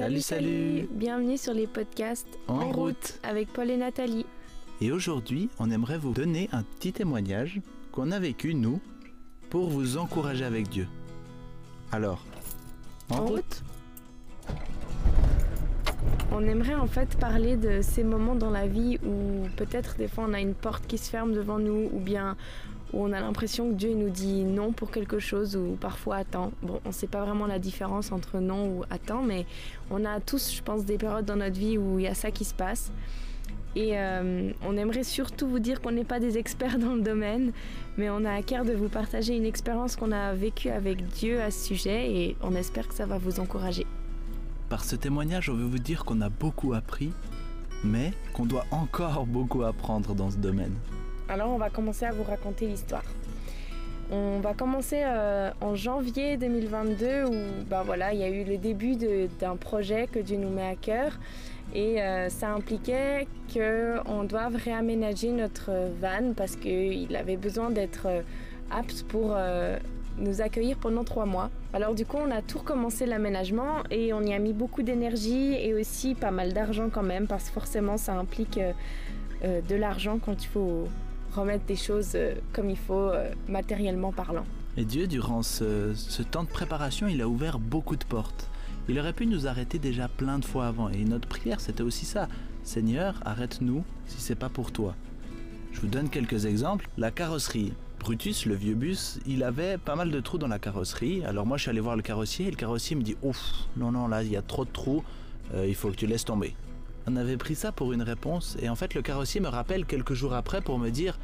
Salut, salut, Bienvenue sur les podcasts En route. avec Paul et Nathalie. Et aujourd'hui, on aimerait vous donner un petit témoignage qu'on a vécu, nous, pour vous encourager avec Dieu. Alors, en, route. On aimerait en fait parler de ces moments dans la vie où peut-être des fois on a une porte qui se ferme devant nous ou bien où on a l'impression que Dieu nous dit non pour quelque chose ou parfois attends. Bon, on ne sait pas vraiment la différence entre non ou attends, mais on a tous, je pense, des périodes dans notre vie où il y a ça qui se passe. Et euh, on aimerait surtout vous dire qu'on n'est pas des experts dans le domaine, mais on a à cœur de vous partager une expérience qu'on a vécue avec Dieu à ce sujet et on espère que ça va vous encourager. Par ce témoignage, on veut vous dire qu'on a beaucoup appris, mais qu'on doit encore beaucoup apprendre dans ce domaine. Alors on va commencer à vous raconter l'histoire. On va commencer euh, en janvier 2022 où bah voilà, il y a eu le début d'un projet que Dieu nous met à cœur et euh, ça impliquait qu'on doive réaménager notre van parce qu'il avait besoin d'être euh, apte pour nous accueillir pendant trois mois. Alors du coup, on a tout recommencé l'aménagement et on y a mis beaucoup d'énergie et aussi pas mal d'argent quand même parce que forcément ça implique de l'argent quand il faut remettre des choses euh, comme il faut euh, matériellement parlant. Et Dieu, durant ce, temps de préparation, il a ouvert beaucoup de portes. Il aurait pu nous arrêter déjà plein de fois avant. Et notre prière, c'était aussi ça. Seigneur, arrête-nous si c'est pas pour toi. Je vous donne quelques exemples. La carrosserie. Brutus, le vieux bus, il avait pas mal de trous dans la carrosserie. Alors moi, je suis allé voir le carrossier et le carrossier me dit Ouf, non, non, là, il y a trop de trous, euh, il faut que tu laisses tomber. On avait pris ça pour une réponse et en fait le carrossier me rappelle quelques jours après pour me dire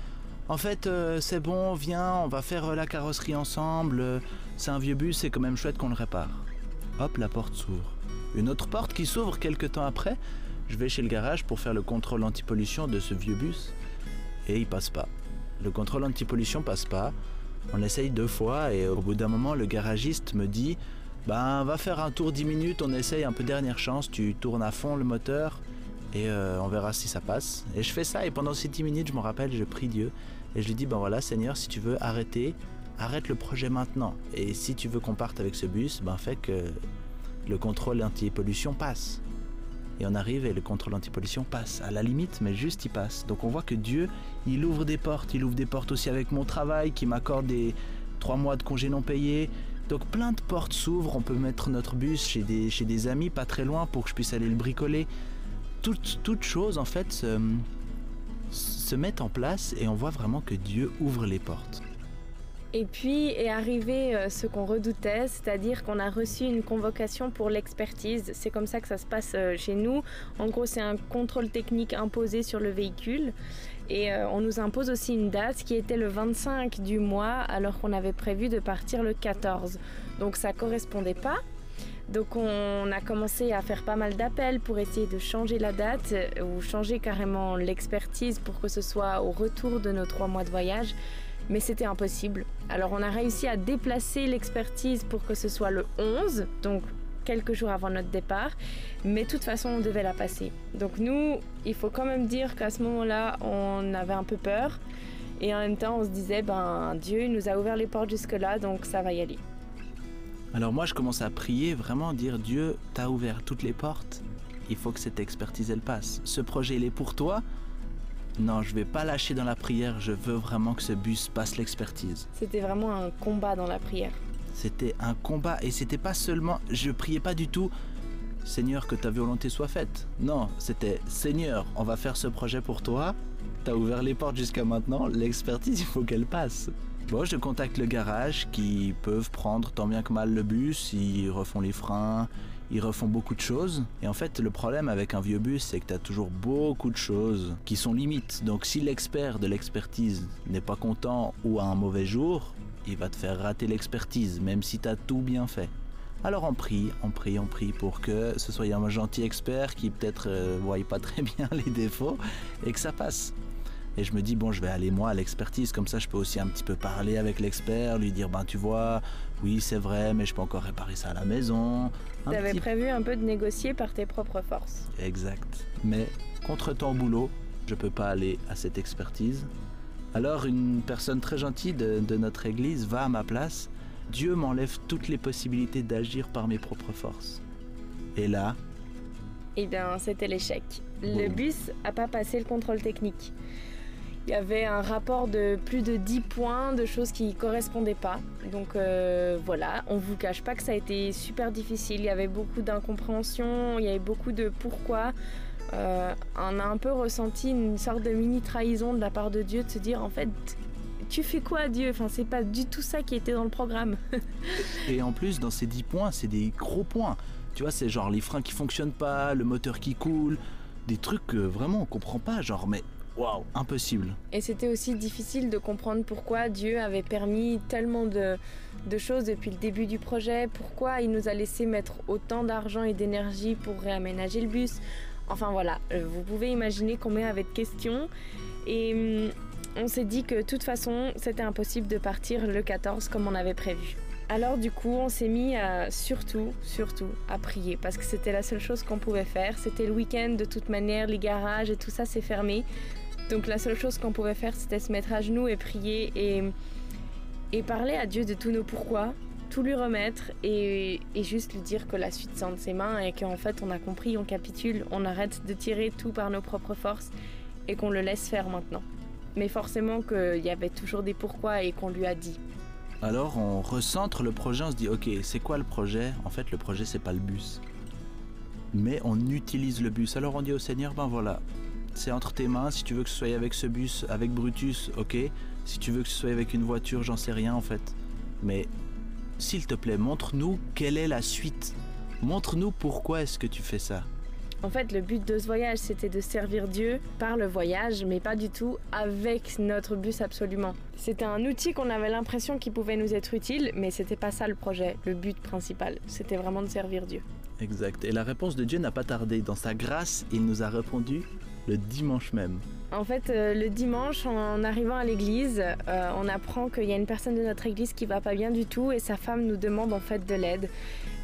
en fait euh, c'est bon, viens, on va faire euh, la carrosserie ensemble, euh, c'est un vieux bus, c'est quand même chouette qu'on le répare. Hop, la porte s'ouvre. Une autre porte qui s'ouvre quelques temps après, je vais chez le garage pour faire le contrôle anti-pollution de ce vieux bus et il passe pas. Le contrôle anti-pollution passe pas. On essaye deux fois et au bout d'un moment le garagiste me dit ben, va faire un tour 10 minutes, on essaye un peu dernière chance, tu tournes à fond le moteur et euh, on verra si ça passe. Et je fais ça et pendant ces 10 minutes, je me rappelle, je prie Dieu et je lui dis, ben voilà Seigneur, si tu veux arrêter, arrête le projet maintenant. Et si tu veux qu'on parte avec ce bus, ben fais que le contrôle anti-pollution passe. Et on arrive et le contrôle anti-pollution passe. À la limite, mais juste il passe. Donc on voit que Dieu, il ouvre des portes. Il ouvre des portes aussi avec mon travail, qui m'accorde des 3 mois de congés non payés. Donc plein de portes s'ouvrent, on peut mettre notre bus chez des, chez des amis pas très loin pour que je puisse aller le bricoler. Toutes, choses en fait se, se mettent en place et on voit vraiment que Dieu ouvre les portes. Et puis est arrivé euh, ce qu'on redoutait, c'est-à-dire qu'on a reçu une convocation pour l'expertise. C'est comme ça que ça se passe euh, chez nous. En gros, c'est un contrôle technique imposé sur le véhicule. Et euh, on nous impose aussi une date qui était le 25 du mois alors qu'on avait prévu de partir le 14. Donc ça correspondait pas. Donc on a commencé à faire pas mal d'appels pour essayer de changer la date ou changer carrément l'expertise pour que ce soit au retour de nos trois mois de voyage mais c'était impossible. Alors on a réussi à déplacer l'expertise pour que ce soit le 11, donc quelques jours avant notre départ, mais de toute façon on devait la passer. Donc nous, il faut quand même dire qu'à ce moment-là, on avait un peu peur, et en même temps on se disait, ben Dieu nous a ouvert les portes jusque-là, donc ça va y aller. Alors moi je commence à prier, vraiment dire Dieu, t'as ouvert toutes les portes, il faut que cette expertise elle passe. Ce projet il est pour toi, non, je vais pas lâcher dans la prière, je veux vraiment que ce bus passe l'expertise. C'était vraiment un combat dans la prière. C'était un combat et c'était pas seulement, je priais pas du tout Seigneur que ta volonté soit faite. Non, c'était Seigneur, on va faire ce projet pour toi. T'as ouvert les portes jusqu'à maintenant, l'expertise, il faut qu'elle passe. Bon, je contacte le garage qui peuvent prendre tant bien que mal le bus, ils refont les freins, ils refont beaucoup de choses. Et en fait, le problème avec un vieux bus, c'est que tu as toujours beaucoup de choses qui sont limites. Donc si l'expert de l'expertise n'est pas content ou a un mauvais jour, il va te faire rater l'expertise, même si tu as tout bien fait. Alors on prie, on prie, on prie pour que ce soit un gentil expert qui peut-être ne euh, voit pas très bien les défauts et que ça passe. Et je me dis, bon, je vais aller moi à l'expertise, comme ça je peux aussi un petit peu parler avec l'expert, lui dire, ben tu vois, oui c'est vrai, mais je peux encore réparer ça à la maison. Tu avais prévu un peu de négocier par tes propres forces. Exact. Mais contre ton boulot, je peux pas aller à cette expertise. Alors une personne très gentille de, de notre église va à ma place. Dieu m'enlève toutes les possibilités d'agir par mes propres forces. Et là, Eh bien, c'était l'échec. Le bus a pas passé le contrôle technique. Il y avait un rapport de plus de 10 points de choses qui ne correspondaient pas. Donc euh, voilà, on vous cache pas que ça a été super difficile. Il y avait beaucoup d'incompréhension, il y avait beaucoup de pourquoi. Euh, on a un peu ressenti une sorte de mini trahison de la part de Dieu de se dire en fait tu fais quoi Dieu? Enfin c'est pas du tout ça qui était dans le programme. Et en plus dans ces 10 points c'est des gros points. Tu vois c'est genre les freins qui fonctionnent pas, le moteur qui coule, des trucs que vraiment on comprend pas. Genre mais Waouh, impossible. Et c'était aussi difficile de comprendre pourquoi Dieu avait permis tellement de, de, choses depuis le début du projet, pourquoi il nous a laissé mettre autant d'argent et d'énergie pour réaménager le bus. Enfin voilà, euh, vous pouvez imaginer combien avait de questions. Et hum, on s'est dit que de toute façon, c'était impossible de partir le 14 comme on avait prévu. Alors du coup, on s'est mis à surtout, surtout à prier parce que c'était la seule chose qu'on pouvait faire. C'était le week-end de toute manière, les garages et tout ça s'est fermé. Donc la seule chose qu'on pouvait faire, c'était se mettre à genoux et prier et, parler à Dieu de tous nos pourquoi, tout lui remettre et, et juste lui dire que la suite c'est entre ses mains et qu'en fait on a compris, on capitule, on arrête de tirer tout par nos propres forces et qu'on le laisse faire maintenant. Mais forcément qu'il y avait toujours des pourquoi et qu'on lui a dit. Alors on recentre le projet, on se dit ok c'est quoi le projet? En fait le projet c'est pas le bus. Mais on utilise le bus. Alors on dit au Seigneur ben voilà, c'est entre tes mains. Si tu veux que ce soit avec ce bus, avec Brutus, ok. Si tu veux que ce soit avec une voiture, j'en sais rien en fait. Mais s'il te plaît, montre-nous quelle est la suite. Montre-nous pourquoi est-ce que tu fais ça. En fait, le but de ce voyage, c'était de servir Dieu par le voyage, mais pas du tout avec notre bus absolument. C'était un outil qu'on avait l'impression qu'il pouvait nous être utile, mais c'était pas ça le projet, le but principal. C'était vraiment de servir Dieu. Exact. Et la réponse de Dieu n'a pas tardé. Dans sa grâce, il nous a répondu le dimanche même. En fait, euh, le dimanche, en arrivant à l'église, euh, on apprend qu'il y a une personne de notre église qui va pas bien du tout et sa femme nous demande en fait de l'aide.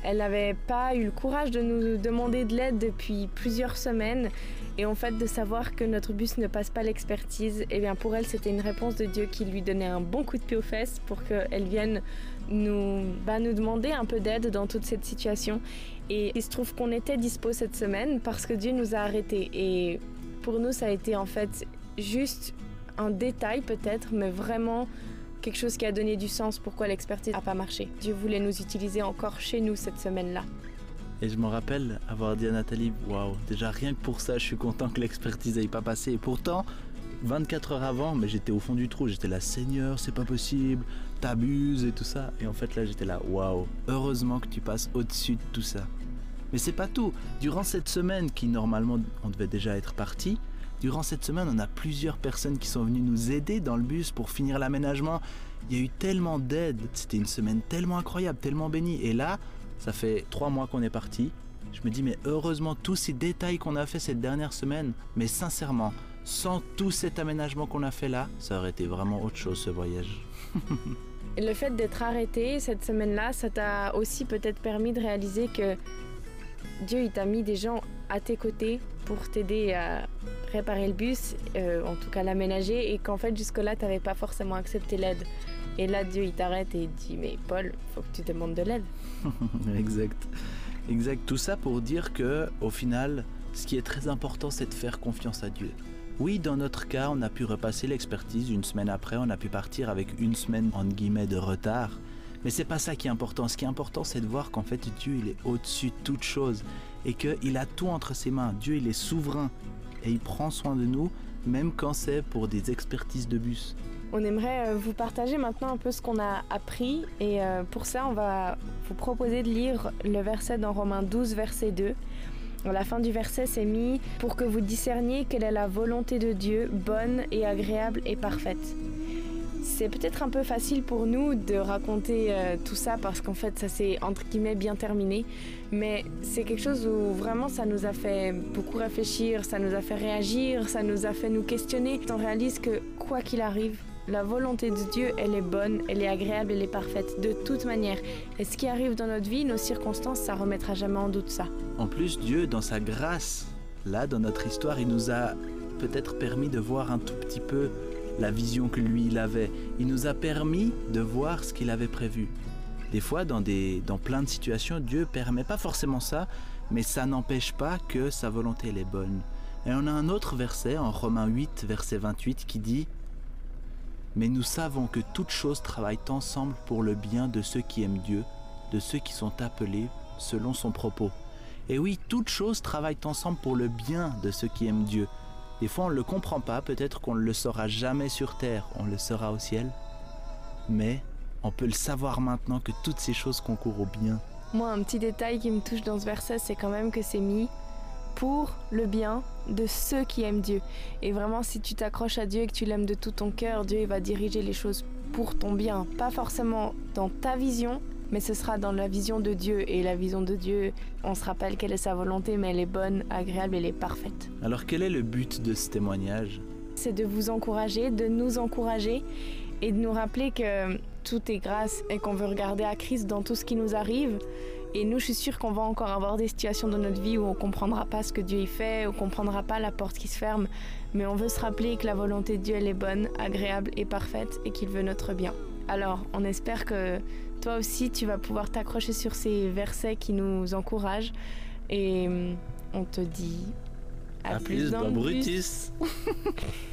Elle n'avait pas eu le courage de nous demander de l'aide depuis plusieurs semaines et en fait de savoir que notre bus ne passe pas l'expertise, et eh bien pour elle c'était une réponse de Dieu qui lui donnait un bon coup de pied aux fesses pour qu'elle vienne nous, bah, nous demander un peu d'aide dans toute cette situation. Et il se trouve qu'on était dispo cette semaine parce que Dieu nous a arrêtés et pour nous, ça a été en fait juste un détail peut-être, mais vraiment quelque chose qui a donné du sens pourquoi l'expertise n'a pas marché. Dieu voulait nous utiliser encore chez nous cette semaine-là. Et je me rappelle avoir dit à Nathalie, waouh, déjà rien que pour ça, je suis content que l'expertise n'ait pas passé. Et pourtant, 24 heures avant, mais j'étais au fond du trou, j'étais là, Seigneur, c'est pas possible, t'abuses et tout ça. Et en fait là, j'étais là, waouh, heureusement que tu passes au-dessus de tout ça. Mais c'est pas tout. Durant cette semaine, qui normalement on devait déjà être parti, durant cette semaine, on a plusieurs personnes qui sont venues nous aider dans le bus pour finir l'aménagement. Il y a eu tellement d'aide. C'était une semaine tellement incroyable, tellement bénie. Et là, ça fait trois mois qu'on est parti. Je me dis, mais heureusement, tous ces détails qu'on a fait cette dernière semaine, mais sincèrement, sans tout cet aménagement qu'on a fait là, ça aurait été vraiment autre chose ce voyage. le fait d'être arrêté cette semaine-là, ça t'a aussi peut-être permis de réaliser que Dieu, il t'a mis des gens à tes côtés pour t'aider à réparer le bus, euh, en tout cas l'aménager, et qu'en fait jusque-là, tu n'avais pas forcément accepté l'aide. Et là, Dieu, il t'arrête et il dit, mais Paul, faut que tu demandes de l'aide. exact. Exact. Tout ça pour dire que, au final, ce qui est très important, c'est de faire confiance à Dieu. Oui, dans notre cas, on a pu repasser l'expertise une semaine après, on a pu partir avec une semaine entre guillemets de retard. Mais c'est pas ça qui est important. Ce qui est important, c'est de voir qu'en fait Dieu, il est au-dessus de toute chose et qu'il a tout entre ses mains. Dieu, il est souverain et il prend soin de nous, même quand c'est pour des expertises de bus. On aimerait euh, vous partager maintenant un peu ce qu'on a appris et euh, pour ça, on va vous proposer de lire le verset dans Romains 12, verset 2. À la fin du verset, c'est mis pour que vous discerniez quelle est la volonté de Dieu, bonne et agréable et parfaite. C'est peut-être un peu facile pour nous de raconter euh, tout ça parce qu'en fait ça s'est entre guillemets bien terminé, mais c'est quelque chose où vraiment ça nous a fait beaucoup réfléchir, ça nous a fait réagir, ça nous a fait nous questionner. On réalise que quoi qu'il arrive, la volonté de Dieu, elle est bonne, elle est agréable, elle est parfaite, de toute manière. Et ce qui arrive dans notre vie, nos circonstances, ça remettra jamais en doute ça. En plus, Dieu, dans sa grâce, là, dans notre histoire, il nous a peut-être permis de voir un tout petit peu la vision que lui il avait. Il nous a permis de voir ce qu'il avait prévu. Des fois, dans, des, dans plein de situations, Dieu permet pas forcément ça, mais ça n'empêche pas que sa volonté elle est bonne. Et on a un autre verset en Romains 8, verset 28 qui dit Mais nous savons que toutes choses travaillent ensemble pour le bien de ceux qui aiment Dieu, de ceux qui sont appelés selon son propos. Et oui, toutes choses travaillent ensemble pour le bien de ceux qui aiment Dieu. Des fois, on ne le comprend pas, peut-être qu'on ne le saura jamais sur terre, on le saura au ciel. Mais on peut le savoir maintenant que toutes ces choses concourent au bien. Moi, un petit détail qui me touche dans ce verset, c'est quand même que c'est mis pour le bien de ceux qui aiment Dieu. Et vraiment, si tu t'accroches à Dieu et que tu l'aimes de tout ton cœur, Dieu va diriger les choses pour ton bien. Pas forcément dans ta vision, mais ce sera dans la vision de Dieu. Et la vision de Dieu, on se rappelle quelle est sa volonté, mais elle est bonne, agréable, elle est parfaite. Alors quel est le but de ce témoignage? C'est de vous encourager, de nous encourager et de nous rappeler que tout est grâce et qu'on veut regarder à Christ dans tout ce qui nous arrive. Et nous, je suis sûre qu'on va encore avoir des situations dans notre vie où on comprendra pas ce que Dieu y fait, on comprendra pas la porte qui se ferme, mais on veut se rappeler que la volonté de Dieu elle est bonne, agréable et parfaite et qu'il veut notre bien. Alors, on espère que toi aussi tu vas pouvoir t'accrocher sur ces versets qui nous encouragent et hum, on te dit à, plus, dans le bus.